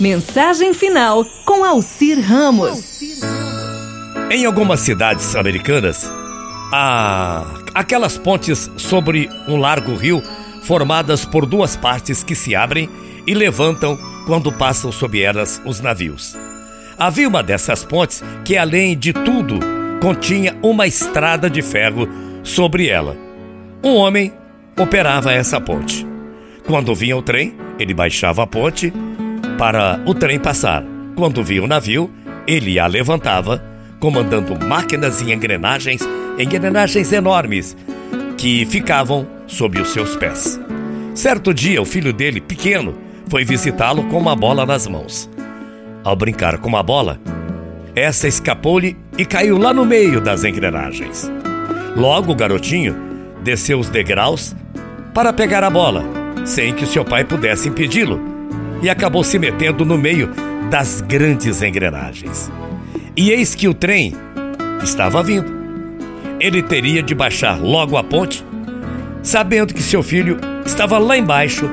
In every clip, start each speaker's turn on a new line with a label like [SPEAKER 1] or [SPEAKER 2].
[SPEAKER 1] Mensagem final com Alcir Ramos.
[SPEAKER 2] Em algumas cidades americanas, há aquelas pontes sobre um largo rio formadas por duas partes que se abrem e levantam quando passam sob elas os navios. Havia uma dessas pontes que, além de tudo, continha uma estrada de ferro sobre ela. Um homem operava essa ponte. Quando vinha o trem, ele baixava a ponte para o trem passar. Quando via o navio, ele a levantava, comandando máquinas e engrenagens, engrenagens enormes, que ficavam sob os seus pés. Certo dia, o filho dele, pequeno, foi visitá-lo com uma bola nas mãos. Ao brincar com uma bola, essa escapou-lhe e caiu lá no meio das engrenagens. Logo o garotinho desceu os degraus para pegar a bola, sem que seu pai pudesse impedi-lo, e acabou se metendo no meio das grandes engrenagens. E eis que o trem estava vindo. Ele teria de baixar logo a ponte, sabendo que seu filho estava lá embaixo,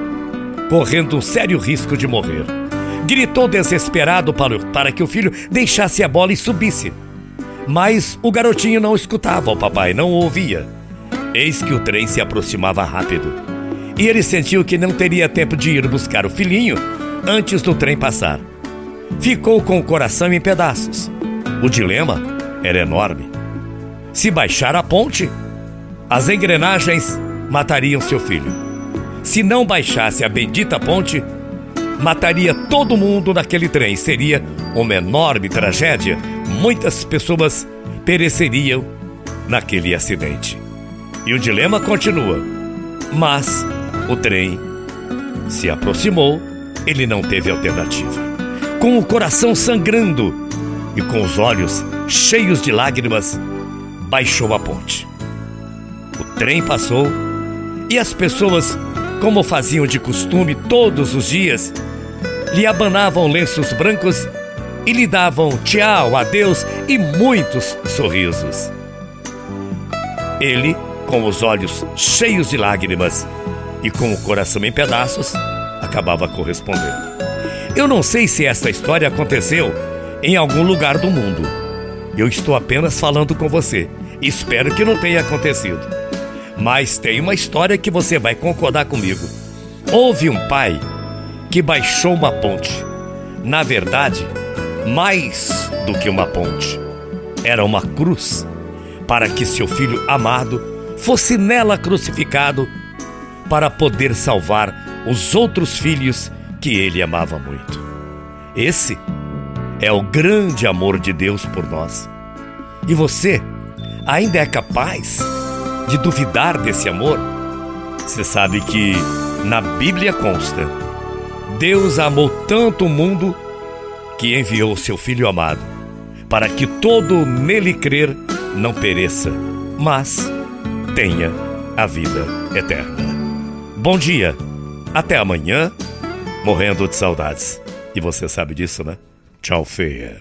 [SPEAKER 2] correndo um sério risco de morrer. Gritou desesperado para, para que o filho deixasse a bola e subisse. Mas o garotinho não escutava o papai, não o ouvia. Eis que o trem se aproximava rápido. E ele sentiu que não teria tempo de ir buscar o filhinho antes do trem passar. Ficou com o coração em pedaços. O dilema era enorme. Se baixar a ponte, as engrenagens matariam seu filho. Se não baixasse a bendita ponte, mataria todo mundo naquele trem. Seria uma enorme tragédia. Muitas pessoas pereceriam naquele acidente. E o dilema continua. Mas o trem se aproximou, ele não teve alternativa. Com o coração sangrando e com os olhos cheios de lágrimas, baixou a ponte. O trem passou e as pessoas, como faziam de costume todos os dias, lhe abanavam lenços brancos e lhe davam tchau, adeus e muitos sorrisos. Ele com os olhos cheios de lágrimas e com o coração em pedaços, acabava correspondendo. Eu não sei se esta história aconteceu em algum lugar do mundo. Eu estou apenas falando com você. Espero que não tenha acontecido. Mas tem uma história que você vai concordar comigo. Houve um pai que baixou uma ponte. Na verdade, mais do que uma ponte. Era uma cruz para que seu filho amado fosse nela crucificado para poder salvar os outros filhos que ele amava muito. Esse é o grande amor de Deus por nós. E você ainda é capaz de duvidar desse amor? Você sabe que na Bíblia consta: Deus amou tanto o mundo que enviou seu Filho amado, para que todo nele crer não pereça, mas tenha a vida eterna. Bom dia, até amanhã, morrendo de saudades. E você sabe disso, né? Tchau, feia.